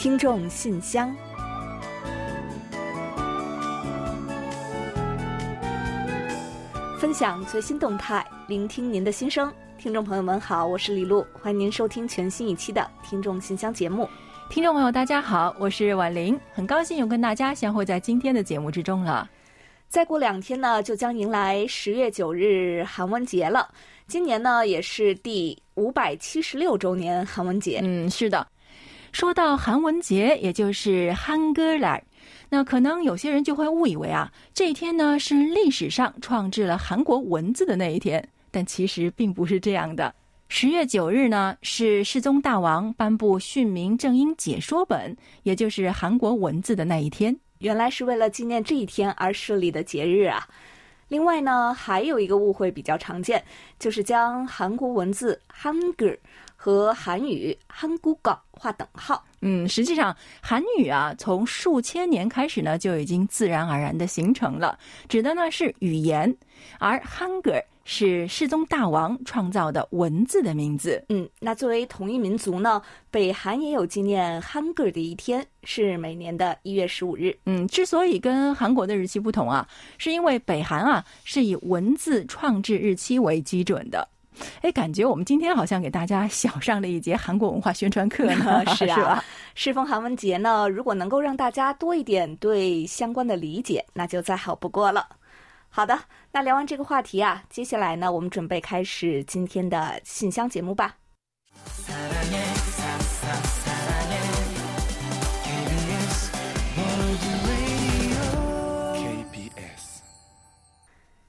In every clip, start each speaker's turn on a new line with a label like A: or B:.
A: 听众信箱，分享最新动态，聆听您的心声。听众朋友们好，我是李璐，欢迎您收听全新一期的《听众信箱》节目。
B: 听众朋友，大家好，我是婉玲，很高兴又跟大家相会在今天的节目之中了。
A: 再过两天呢，就将迎来十月九日韩文节了。今年呢，也是第五百七十六周年韩文节。
B: 嗯，是的。说到韩文节，也就是汉歌来，那可能有些人就会误以为啊，这一天呢是历史上创制了韩国文字的那一天，但其实并不是这样的。十月九日呢，是世宗大王颁布训民正音解说本，也就是韩国文字的那一天。
A: 原来是为了纪念这一天而设立的节日啊！另外呢，还有一个误会比较常见，就是将韩国文字 hunger 和韩语 hanguga 划等号。
B: 嗯，实际上韩语啊，从数千年开始呢，就已经自然而然的形成了，指的呢是语言，而 hunger。是世宗大王创造的文字的名字。
A: 嗯，那作为同一民族呢，北韩也有纪念汉格的一天，是每年的一月十五日。
B: 嗯，之所以跟韩国的日期不同啊，是因为北韩啊是以文字创制日期为基准的。哎，感觉我们今天好像给大家小上了一节韩国文化宣传课呢。
A: 是啊，适逢韩文节呢，如果能够让大家多一点对相关的理解，那就再好不过了。好的，那聊完这个话题啊，接下来呢，我们准备开始今天的信箱节目吧。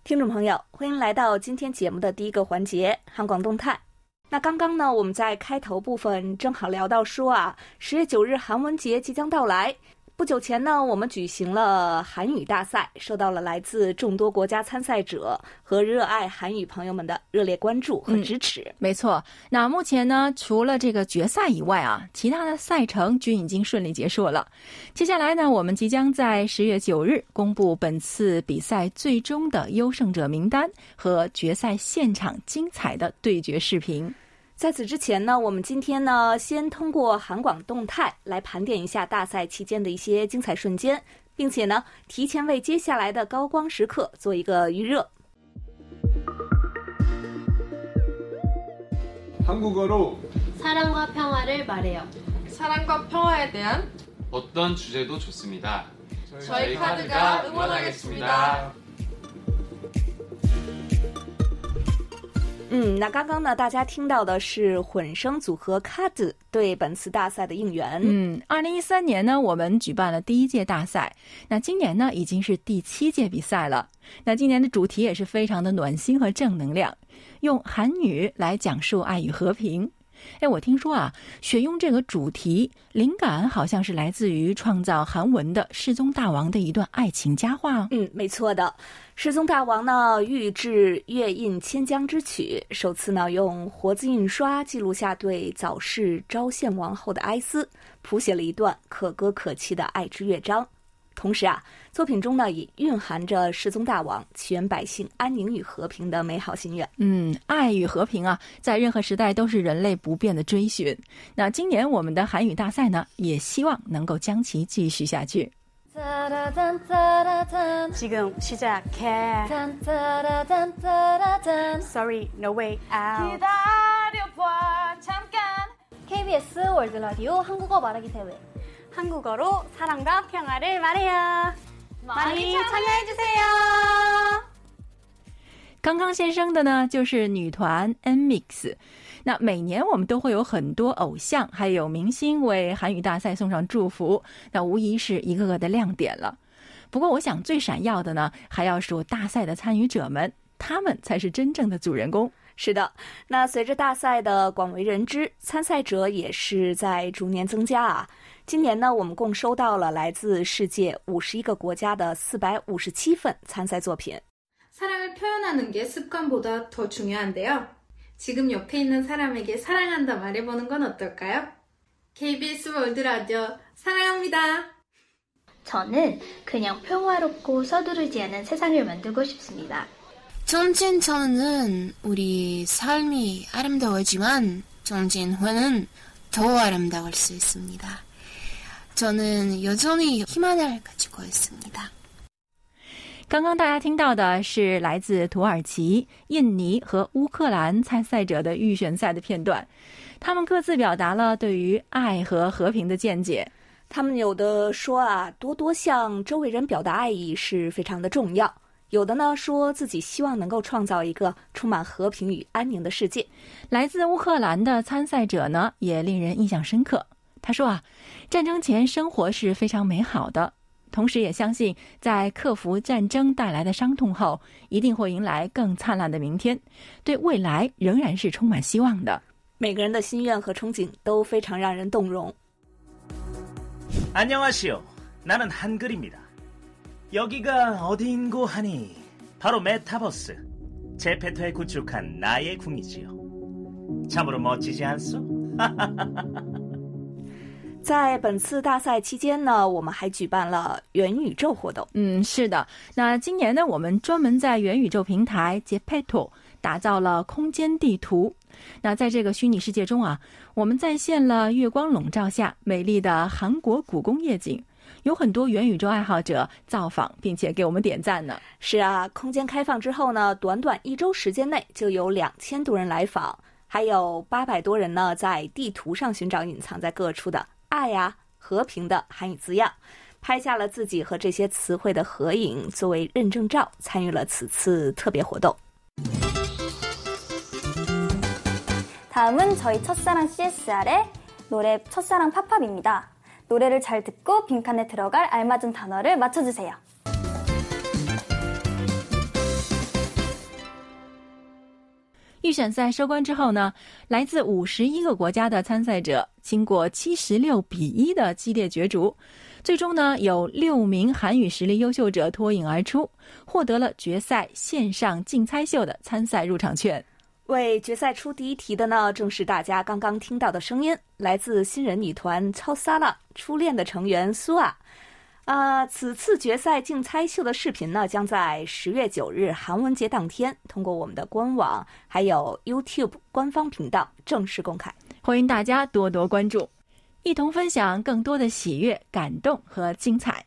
A: 听众朋友，欢迎来到今天节目的第一个环节——韩广动态。那刚刚呢，我们在开头部分正好聊到说啊，十月九日韩文节即将到来。不久前呢，我们举行了韩语大赛，受到了来自众多国家参赛者和热爱韩语朋友们的热烈关注和支持。
B: 没错，那目前呢，除了这个决赛以外啊，其他的赛程均已经顺利结束了。接下来呢，我们即将在十月九日公布本次比赛最终的优胜者名单和决赛现场精彩的对决视频。
A: 在此之前呢，我们今天呢，先通过韩广动态来盘点一下大赛期间的一些精彩瞬间，并且呢，提前为接下来的高光时刻做一个预热。
C: 한국어로사랑과평화를말해요사랑과평화에대한어떤주제도좋습니다
D: 저희카드가응원하겠습니다
A: 嗯，那刚刚呢，大家听到的是混声组合卡子对本次大赛的应援。
B: 嗯，二零一三年呢，我们举办了第一届大赛，那今年呢，已经是第七届比赛了。那今年的主题也是非常的暖心和正能量，用韩语来讲述爱与和平。哎，我听说啊，选用这个主题，灵感好像是来自于创造韩文的世宗大王的一段爱情佳话。
A: 嗯，没错的。世宗大王呢，御制月印千江之曲，首次呢用活字印刷记录下对早逝昭献王后的哀思，谱写了一段可歌可泣的爱之乐章。同时啊，作品中呢也蕴含着世宗大王祈愿百姓安宁与和平的美好心愿。
B: 嗯，爱与和平啊，在任何时代都是人类不变的追寻。那今年我们的韩语大赛呢，也希望能够将其继续下去。
E: 지금시작해 Sorry, no way out.
F: KBS 월드 라디오 한국어 말하기 대회
E: 한국어로 사랑과 평화를 말해요. 많이 참여해 주세요.
B: 刚刚先生的呢，就是女团 Nmix。那每年我们都会有很多偶像还有明星为韩语大赛送上祝福，那无疑是一个个的亮点了。不过，我想最闪耀的呢，还要数大赛的参与者们，他们才是真正的主人公。
A: 是的，那随着大赛的广为人知，参赛者也是在逐年增加啊。今年呢，我们共收到了来自世界五十一个国家的四百五十七份参赛作品。
D: 사랑을표현하는게습관보다더중요한데요지금옆에있는사람에게사랑한다말해보는건어떨까요 KBS 월드라디오사랑합니다
F: 저는그냥평화롭고서두르지않은세상을만들고싶습니다
G: 정진 천우는 우리 삶이 아름다우지만 정진 회는 더 아름다울 수 있습니다. 저는 여전히 희망을 가지고 있습니다.
B: 刚刚大家听到的是来自土耳其、印尼和乌克兰参赛者的预选赛的片段，他们各自表达了对于爱和和平的见解。
A: 他们有的说啊，多多向周围人表达爱意是非常的重要； 有的呢，说自己希望能够创造一个充满和平与安宁的世界。
B: 来自乌克兰的参赛者呢，也令人印象深刻。他说啊，战争前生活是非常美好的。同时也相信，在克服战争带来的伤痛后，一定会迎来更灿烂的明天，对未来仍然是充满希望的。
A: 每个人的心愿和憧憬都非常让人动容。
H: 안녕하시오. 나는 한글입니다. 여기가 어디인고 하니 바로 메타버스. 제페토에 구축한 나의 궁이지요. 참으로 멋지지 않소?
A: 在本次大赛期间呢，我们还举办了元宇宙活动。
B: 嗯，是的。那今年呢，我们专门在元宇宙平台 Jepeto 打造了空间地图。那在这个虚拟世界中啊，我们再现了月光笼罩下美丽的韩国故宫夜景， 有很多元宇宙爱好者造访，并且给我们点赞呢。
A: 是啊，空间开放之后呢，短短一周时间内就有两千多人来访，还有八百多人呢在地图上寻找隐藏在各处的爱呀、和平的韩语字样，拍下了自己和这些词汇的合影作为认证照，参与了此次特别活动。
I: 다음은 저희 첫사랑 CSR의 노래 첫사랑 팝팝입니다. 노래를 잘 듣고 빈칸에 들어갈 알맞은 단어를 맞춰주세요.
B: 预选赛收官之后呢，来自五十一个国家的参赛者经过七十六比一的激烈角逐，最终呢有六名韩语实力优秀者脱颖而出，获得了决赛线上竞猜秀的参赛入场券。
A: 为决赛出第一题的呢，正是大家刚刚听到的声音，来自新人女团超撒浪初恋的成员苏啊。啊，此次决赛竞猜秀的视频呢，将在十月九日韩文节当天，通过我们的官网还有 YouTube 官方频道正式公开，
B: 欢迎大家多多关注，一同分享更多的喜悦、感动和精彩。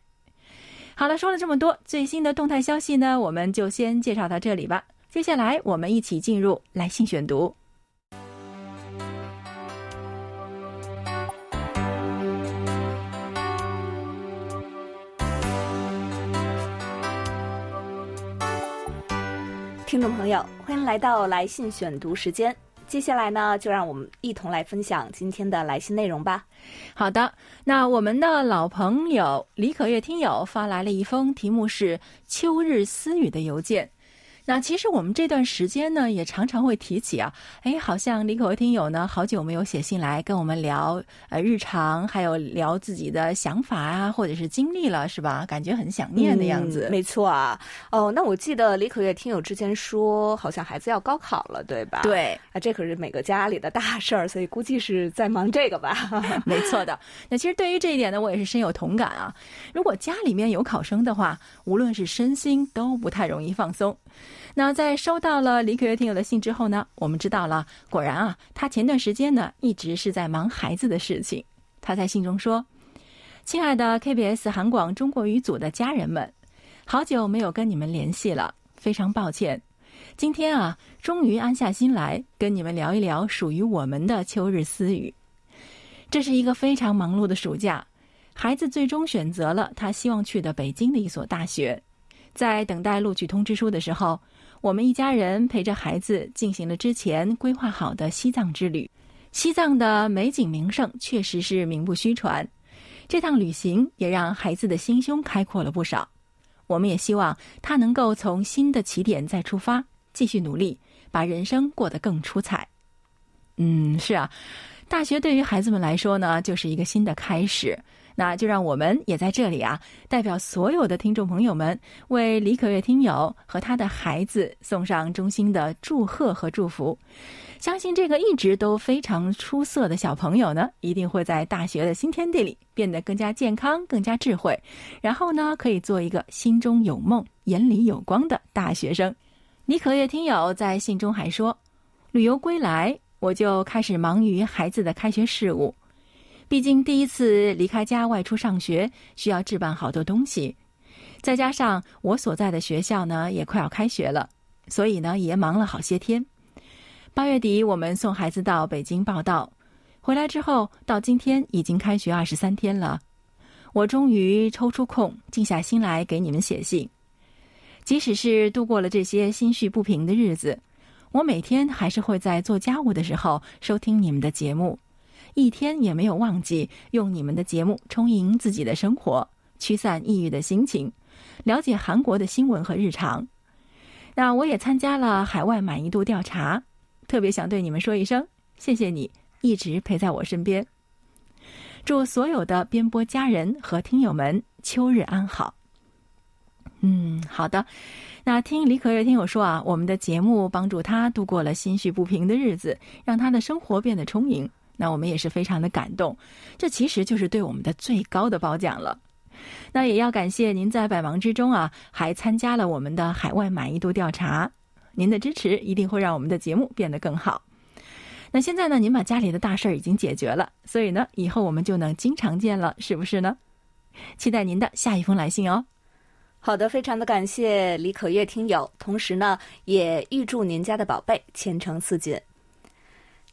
B: 好了，说了这么多，最新的动态消息呢，我们就先介绍到这里吧。接下来，我们一起进入来信选读。
A: 听众朋友，欢迎来到来信选读时间。接下来呢，就让我们一同来分享今天的来信内容吧。
B: 好的，那我们的老朋友李可月听友发来了一封题目是《秋日私语》的邮件。那其实我们这段时间呢，也常常会提起啊，哎，好像李可为听友呢，好久没有写信来跟我们聊呃日常，还有聊自己的想法啊，或者是经历了，是吧？感觉很想念的样子。
A: 嗯、没错啊。哦，那我记得李可月听友之前说，好像孩子要高考了，对吧？
B: 对
A: 啊，这可是每个家里的大事儿，所以估计是在忙这个吧。
B: 没错的。那其实对于这一点呢，我也是深有同感啊。如果家里面有考生的话，无论是身心都不太容易放松。那在收到了李可月听友的信之后呢，我们知道了，果然啊，他前段时间呢一直是在忙孩子的事情。他在信中说：“亲爱的 KBS 韩广中国语组的家人们，好久没有跟你们联系了，非常抱歉。今天啊，终于安下心来跟你们聊一聊属于我们的秋日私语。这是一个非常忙碌的暑假，孩子最终选择了他希望去的北京的一所大学。在等待录取通知书的时候。”我们一家人陪着孩子进行了之前规划好的西藏之旅。西藏的美景名胜确实是名不虚传，这趟旅行也让孩子的心胸开阔了不少。我们也希望他能够从新的起点再出发，继续努力，把人生过得更出彩。嗯，是啊，大学对于孩子们来说呢，就是一个新的开始。那就让我们也在这里啊，代表所有的听众朋友们，为李可月听友和他的孩子送上衷心的祝贺和祝福。相信这个一直都非常出色的小朋友呢，一定会在大学的新天地里变得更加健康、更加智慧，然后呢，可以做一个心中有梦、眼里有光的大学生。李可月听友在信中还说，旅游归来，我就开始忙于孩子的开学事务。毕竟第一次离开家外出上学，需要置办好多东西，再加上我所在的学校呢也快要开学了，所以呢也忙了好些天。八月底我们送孩子到北京报道，回来之后到今天已经开学二十三天了，我终于抽出空静下心来给你们写信。即使是度过了这些心绪不平的日子，我每天还是会在做家务的时候收听你们的节目，一天也没有忘记用你们的节目充盈自己的生活，驱散抑郁的心情，了解韩国的新闻和日常。那我也参加了海外满意度调查，特别想对你们说一声谢谢你，一直陪在我身边。祝所有的编播家人和听友们秋日安好。嗯，好的。那听李可月听友说啊，我们的节目帮助他度过了心绪不平的日子，让他的生活变得充盈。那我们也是非常的感动，这其实就是对我们的最高的褒奖了。那也要感谢您在百忙之中啊，还参加了我们的海外满意度调查。您的支持一定会让我们的节目变得更好。那现在呢，您把家里的大事儿已经解决了，所以呢，以后我们就能经常见了，是不是呢？期待您的下一封来信哦。
A: 好的，非常的感谢李可月听友，同时呢，也预祝您家的宝贝前程似锦。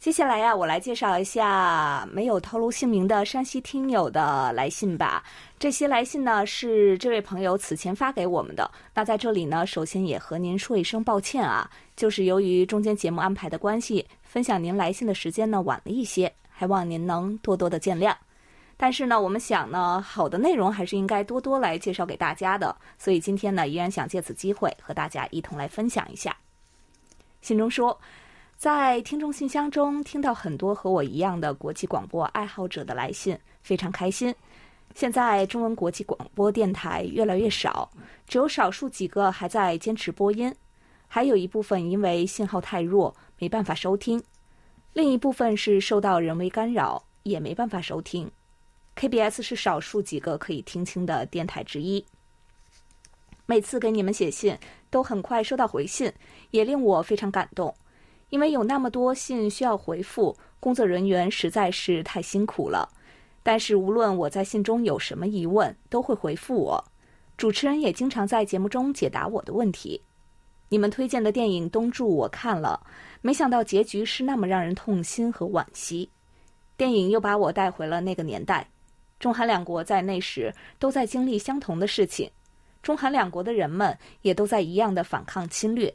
A: 接下来呀，我来介绍一下没有透露姓名的山西听友的来信吧。这些来信呢是这位朋友此前发给我们的。那在这里呢，首先也和您说一声抱歉啊，就是由于中间节目安排的关系，分享您来信的时间呢晚了一些，还望您能多多的见谅。但是呢，我们想呢，好的内容还是应该多多来介绍给大家的，所以今天呢，依然想借此机会和大家一同来分享一下。信中说，在听众信箱中听到很多和我一样的国际广播爱好者的来信，非常开心。现在中文国际广播电台越来越少，只有少数几个还在坚持播音，还有一部分因为信号太弱没办法收听，另一部分是受到人为干扰也没办法收听。KBS 是少数几个可以听清的电台之一。每次给你们写信，都很快收到回信，也令我非常感动。因为有那么多信需要回复，工作人员实在是太辛苦了。但是无论我在信中有什么疑问，都会回复我。主持人也经常在节目中解答我的问题。你们推荐的电影《东柱》我看了，没想到结局是那么让人痛心和惋惜。电影又把我带回了那个年代。中韩两国在那时都在经历相同的事情，中韩两国的人们也都在一样的反抗侵略。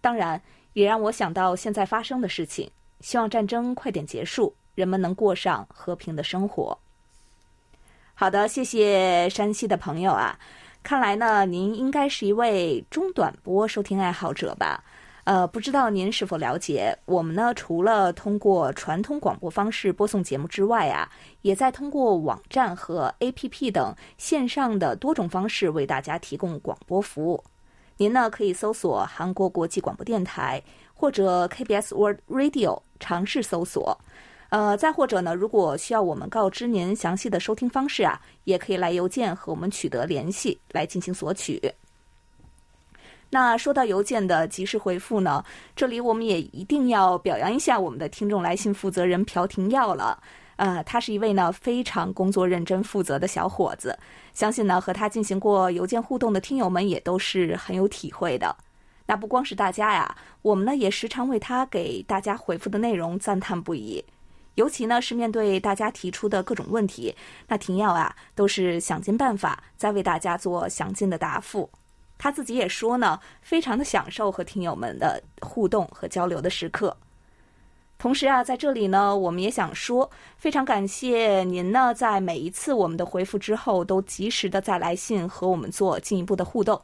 A: 当然，也让我想到现在发生的事情，希望战争快点结束，人们能过上和平的生活。好的，谢谢山西的朋友啊，看来呢，您应该是一位中短波收听爱好者吧。呃，不知道您是否了解，我们呢除了通过传统广播方式播送节目之外啊，也在通过网站和 APP 等线上的多种方式为大家提供广播服务。您呢可以搜索韩国国际广播电台或者 KBS World Radio，尝试搜索。呃，再或者呢，如果需要我们告知您详细的收听方式啊，也可以来邮件和我们取得联系来进行索取。那说到邮件的及时回复呢，这里我们也一定要表扬一下我们的听众来信负责人朴廷耀了。呃，他是一位呢非常工作认真、负责的小伙子，相信呢和他进行过邮件互动的听友们也都是很有体会的。那不光是大家呀，我们呢也时常为他给大家回复的内容赞叹不已。尤其呢是面对大家提出的各种问题，那廷耀啊都是想尽办法在为大家做详尽的答复。他自己也说呢，非常的享受和听友们的互动和交流的时刻。同时啊，在这里呢，我们也想说，非常感谢您呢，在每一次我们的回复之后，都及时的在来信和我们做进一步的互动。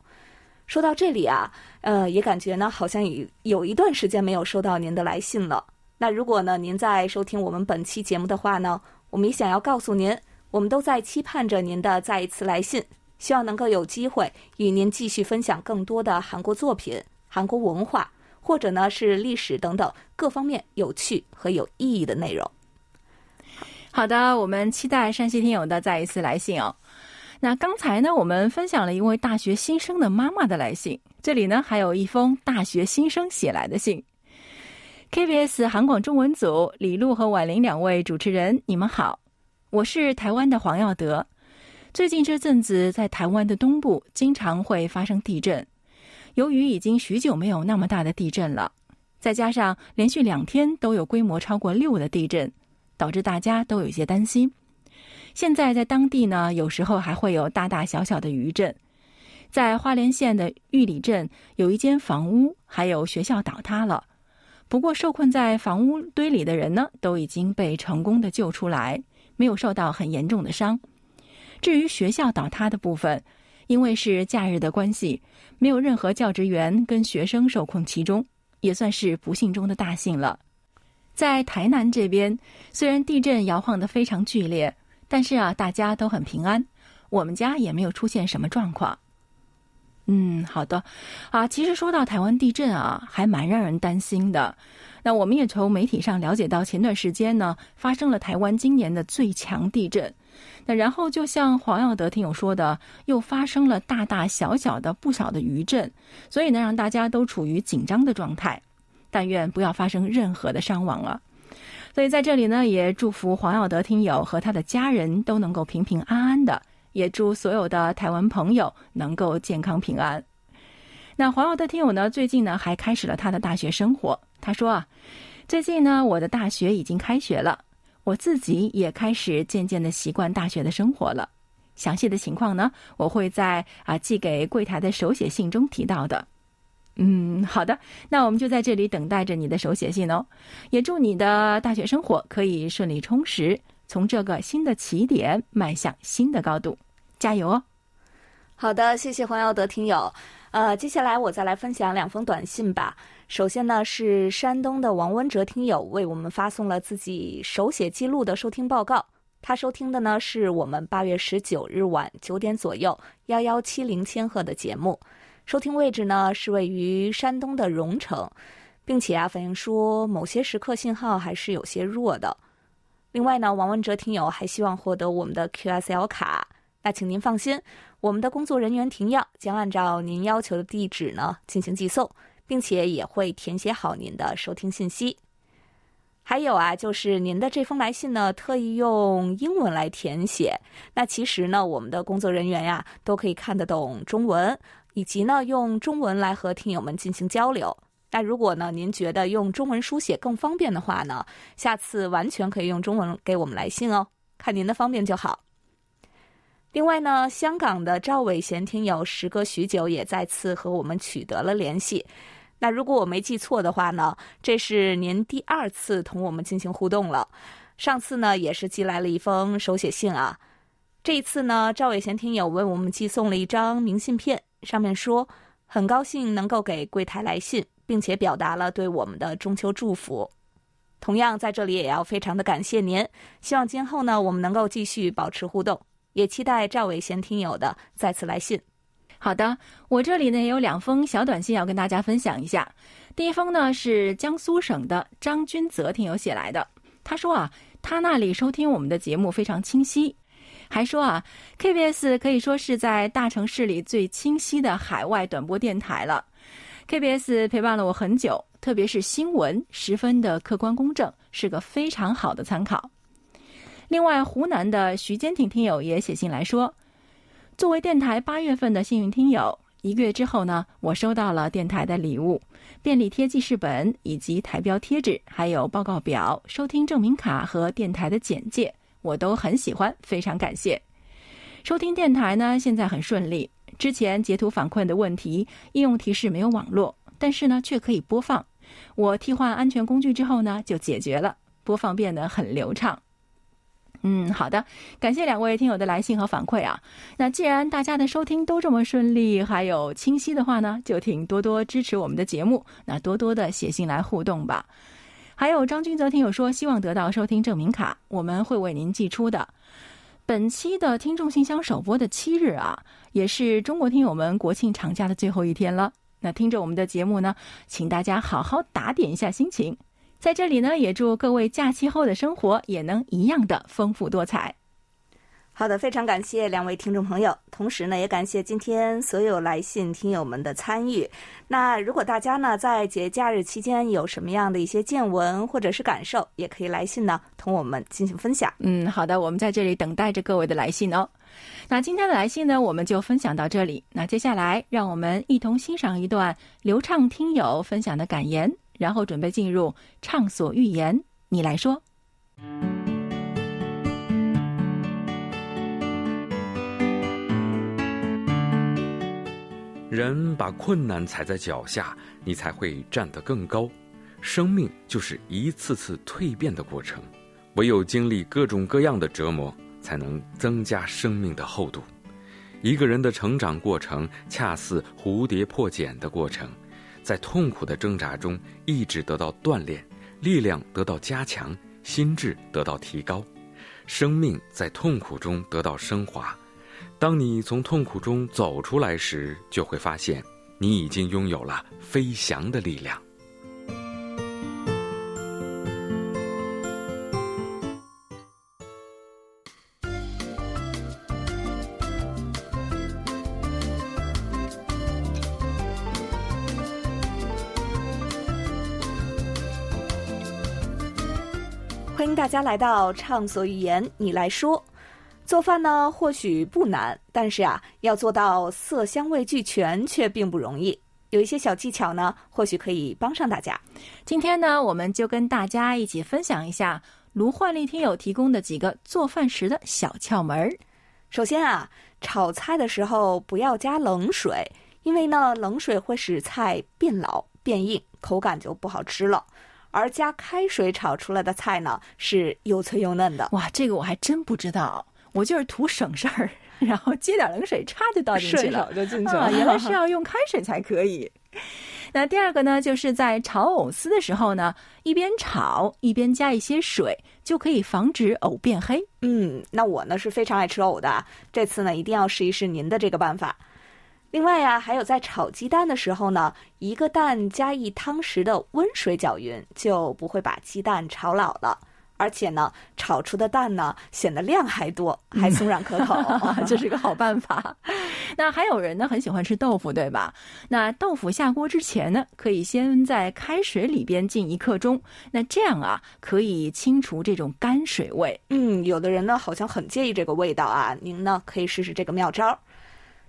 A: 说到这里啊，呃，也感觉呢，好像有有一段时间没有收到您的来信了。那如果呢，您在收听我们本期节目的话呢，我们也想要告诉您，我们都在期盼着您的再一次来信。希望能够有机会与您继续分享更多的韩国作品、韩国文化，或者呢是历史等等各方面有趣和有意义的内容。
B: 好的，我们期待山西听友的再一次来信哦。那刚才呢，我们分享了一位大学新生的妈妈的来信，这里呢还有一封大学新生写来的信。KBS 韩广中文组李璐和婉玲两位主持人，你们好。我是台湾的黄耀德。最近这阵子，在台湾的东部经常会发生地震。由于已经许久没有那么大的地震了，再加上连续两天都有规模超过六的地震，导致大家都有些担心。现在在当地呢，有时候还会有大大小小的余震。在花莲县的玉里镇，有一间房屋还有学校倒塌了。不过，受困在房屋堆里的人呢，都已经被成功的救出来，没有受到很严重的伤。至于学校倒塌的部分，因为是假日的关系，没有任何教职员跟学生受困其中，也算是不幸中的大幸了。在台南这边，虽然地震摇晃得非常剧烈，但是啊，大家都很平安，我们家也没有出现什么状况。嗯，好的，啊，其实说到台湾地震啊，还蛮让人担心的。那我们也从媒体上了解到，前段时间呢，发生了台湾今年的最强地震。那然后就像黄耀德听友说的，又发生了大大小小的不少的余震，所以呢，让大家都处于紧张的状态。但愿不要发生任何的伤亡了。所以在这里呢，也祝福黄耀德听友和他的家人都能够平平安安的。也祝所有的台湾朋友能够健康平安。那黄耀德听友呢，最近呢还开始了他的大学生活。他说啊，最近呢我的大学已经开学了，我自己也开始渐渐的习惯大学的生活了。详细的情况呢，我会在啊寄给柜台的手写信中提到的。嗯，好的，那我们就在这里等待着你的手写信哦。也祝你的大学生活可以顺利充实，从这个新的起点迈向新的高度。加油哦！
A: 好的，谢谢黄耀德听友。呃，接下来我再来分享两封短信吧。首先呢，是山东的王文哲听友为我们发送了自己手写记录的收听报告。他收听的呢是我们八月十九日晚九点左右幺幺七零千赫的节目，收听位置呢是位于山东的荣城，并且啊反映说某些时刻信号还是有些弱的。另外呢，王文哲听友还希望获得我们的 QSL 卡。那请您放心，我们的工作人员停药将按照您要求的地址呢进行寄送，并且也会填写好您的收听信息。还有啊，就是您的这封来信呢，特意用英文来填写。那其实呢，我们的工作人员呀都可以看得懂中文，以及呢用中文来和听友们进行交流。那如果呢您觉得用中文书写更方便的话呢，下次完全可以用中文给我们来信哦，看您的方便就好。另外呢，香港的赵伟贤听友时隔许久也再次和我们取得了联系。那如果我没记错的话呢，这是您第二次同我们进行互动了。上次呢也是寄来了一封手写信啊。这一次呢，赵伟贤听友为我们寄送了一张明信片，上面说很高兴能够给柜台来信，并且表达了对我们的中秋祝福。同样在这里也要非常的感谢您，希望今后呢我们能够继续保持互动。也期待赵伟贤听友的再次来信。
B: 好的，我这里呢有两封小短信要跟大家分享一下。第一封呢是江苏省的张君泽听友写来的，他说啊，他那里收听我们的节目非常清晰，还说啊，KBS 可以说是在大城市里最清晰的海外短波电台了。KBS 陪伴了我很久，特别是新闻十分的客观公正，是个非常好的参考。另外，湖南的徐坚挺听友也写信来说，作为电台八月份的幸运听友，一个月之后呢，我收到了电台的礼物——便利贴记事本以及台标贴纸，还有报告表、收听证明卡和电台的简介，我都很喜欢，非常感谢。收听电台呢，现在很顺利。之前截图反馈的问题，应用提示没有网络，但是呢，却可以播放。我替换安全工具之后呢，就解决了，播放变得很流畅。嗯，好的，感谢两位听友的来信和反馈啊。那既然大家的收听都这么顺利，还有清晰的话呢，就请多多支持我们的节目，那多多的写信来互动吧。还有张君泽听友说，希望得到收听证明卡，我们会为您寄出的。本期的听众信箱首播的七日啊，也是中国听友们国庆长假的最后一天了。那听着我们的节目呢，请大家好好打点一下心情。在这里呢，也祝各位假期后的生活也能一样的丰富多彩。
A: 好的，非常感谢两位听众朋友，同时呢，也感谢今天所有来信听友们的参与。那如果大家呢在节假日期间有什么样的一些见闻或者是感受，也可以来信呢同我们进行分享。
B: 嗯，好的，我们在这里等待着各位的来信哦。那今天的来信呢，我们就分享到这里。那接下来，让我们一同欣赏一段流畅听友分享的感言，然后准备进入畅所欲言。你来说。
J: 人把困难踩在脚下，你才会站得更高。生命就是一次次蜕变的过程，唯有经历各种各样的折磨，才能增加生命的厚度。一个人的成长过程，恰似蝴蝶破茧的过程，在痛苦的挣扎中，意志得到锻炼，力量得到加强，心智得到提高，生命在痛苦中得到升华。当你从痛苦中走出来时，就会发现，你已经拥有了飞翔的力量。
A: 欢迎大家来到畅所欲言，你来说。做饭呢，或许不难，但是啊，要做到色香味俱全却并不容易。有一些小技巧呢，或许可以帮上大家。
B: 今天呢，我们就跟大家一起分享一下卢焕丽听友提供的几个做饭时的小窍门儿。
A: 首先啊，炒菜的时候不要加冷水，因为呢，冷水会使菜变老变硬，口感就不好吃了。而加开水炒出来的菜呢，是又脆又嫩的。
B: 哇，这个我还真不知道。我就是图省事儿，然后接点冷水，插就倒进去了，
A: 就进去了。
B: 原来是要 用开水才可以。那第二个呢，就是在炒藕丝的时候呢，一边炒一边加一些水，就可以防止藕变黑。
A: 嗯，那我呢是非常爱吃藕的，这次呢一定要试一试您的这个办法。另外呀，还有在炒鸡蛋的时候呢，一个蛋加一汤匙的温水搅匀，就不会把鸡蛋炒老了。而且呢，炒出的蛋呢显得量还多，还松软可口，
B: 这是个好办法。那还有人呢很喜欢吃豆腐，对吧？那豆腐下锅之前呢，可以先在开水里边浸一刻钟，那这样啊可以清除这种干水味。
A: 嗯，有的人呢好像很介意这个味道啊，您呢可以试试这个妙招。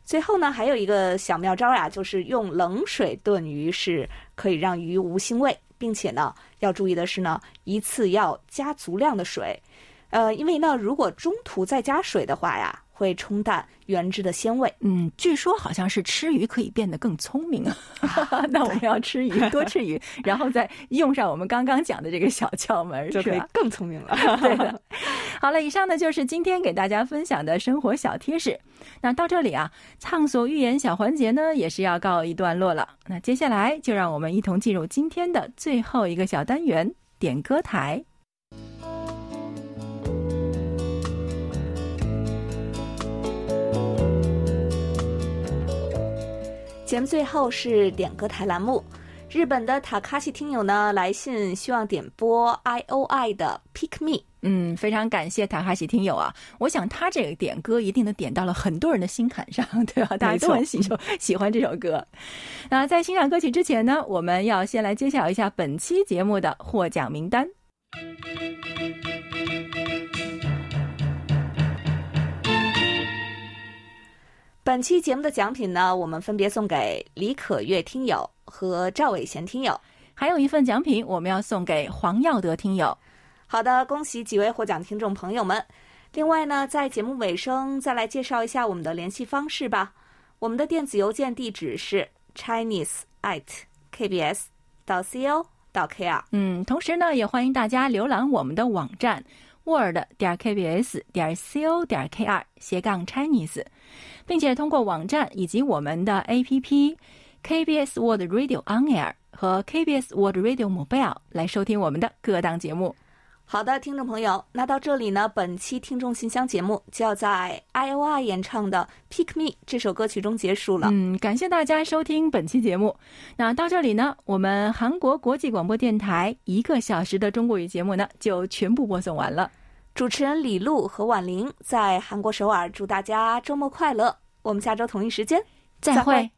A: 最后呢，还有一个小妙招呀，就是用冷水炖鱼，是可以让鱼无腥味。并且呢，要注意的是呢，一次要加足量的水，呃，因为呢，如果中途再加水的话呀，会冲淡原汁的鲜味。
B: 嗯，据说好像是吃鱼可以变得更聪明啊。那我们要吃鱼，多吃鱼，然后再用上我们刚刚讲的这个小窍门，
A: 就可以更聪明了。
B: 对的。好了，以上呢就是今天给大家分享的生活小贴士。那到这里啊，畅所欲言小环节呢也是要告一段落了。那接下来就让我们一同进入今天的最后一个小单元——点歌台。
A: 节目最后是点歌台栏目。日本的塔卡西听友呢来信，希望点播 I O I 的 Pick Me。
B: 嗯，非常感谢塔卡西听友啊！我想他这个点歌一定能点到了很多人的心坎上，对吧？大家都很喜喜欢这首歌。那在欣赏歌曲之前呢，我们要先来揭晓一下本期节目的获奖名单。
A: 本期节目的奖品呢，我们分别送给李可月听友和赵伟贤听友，
B: 还有一份奖品我们要送给黄耀德听友。
A: 好的，恭喜几位获奖听众朋友们。另外呢，在节目尾声再来介绍一下我们的联系方式吧。我们的电子邮件地址是 chinese at kbs 到 co 到 kr。
B: 嗯，同时呢，也欢迎大家浏览我们的网站 word 点 kbs 点 co 点 kr 斜杠 chinese，并且通过网站以及我们的 APP KBS World Radio On Air 和 KBS World Radio Mobile 来收听我们的各档节目。
A: 好的，听众朋友，那到这里呢，本期听众信箱节目就要在 I O I 演唱的《Pick Me》这首歌曲中结束了。
B: 嗯，感谢大家收听本期节目。那到这里呢，我们韩国国际广播电台一个小时的中国语节目呢，就全部播送完了。
A: 主持人李璐和婉玲在韩国首尔，祝大家周末快乐。我们下周同一时间
B: 再会。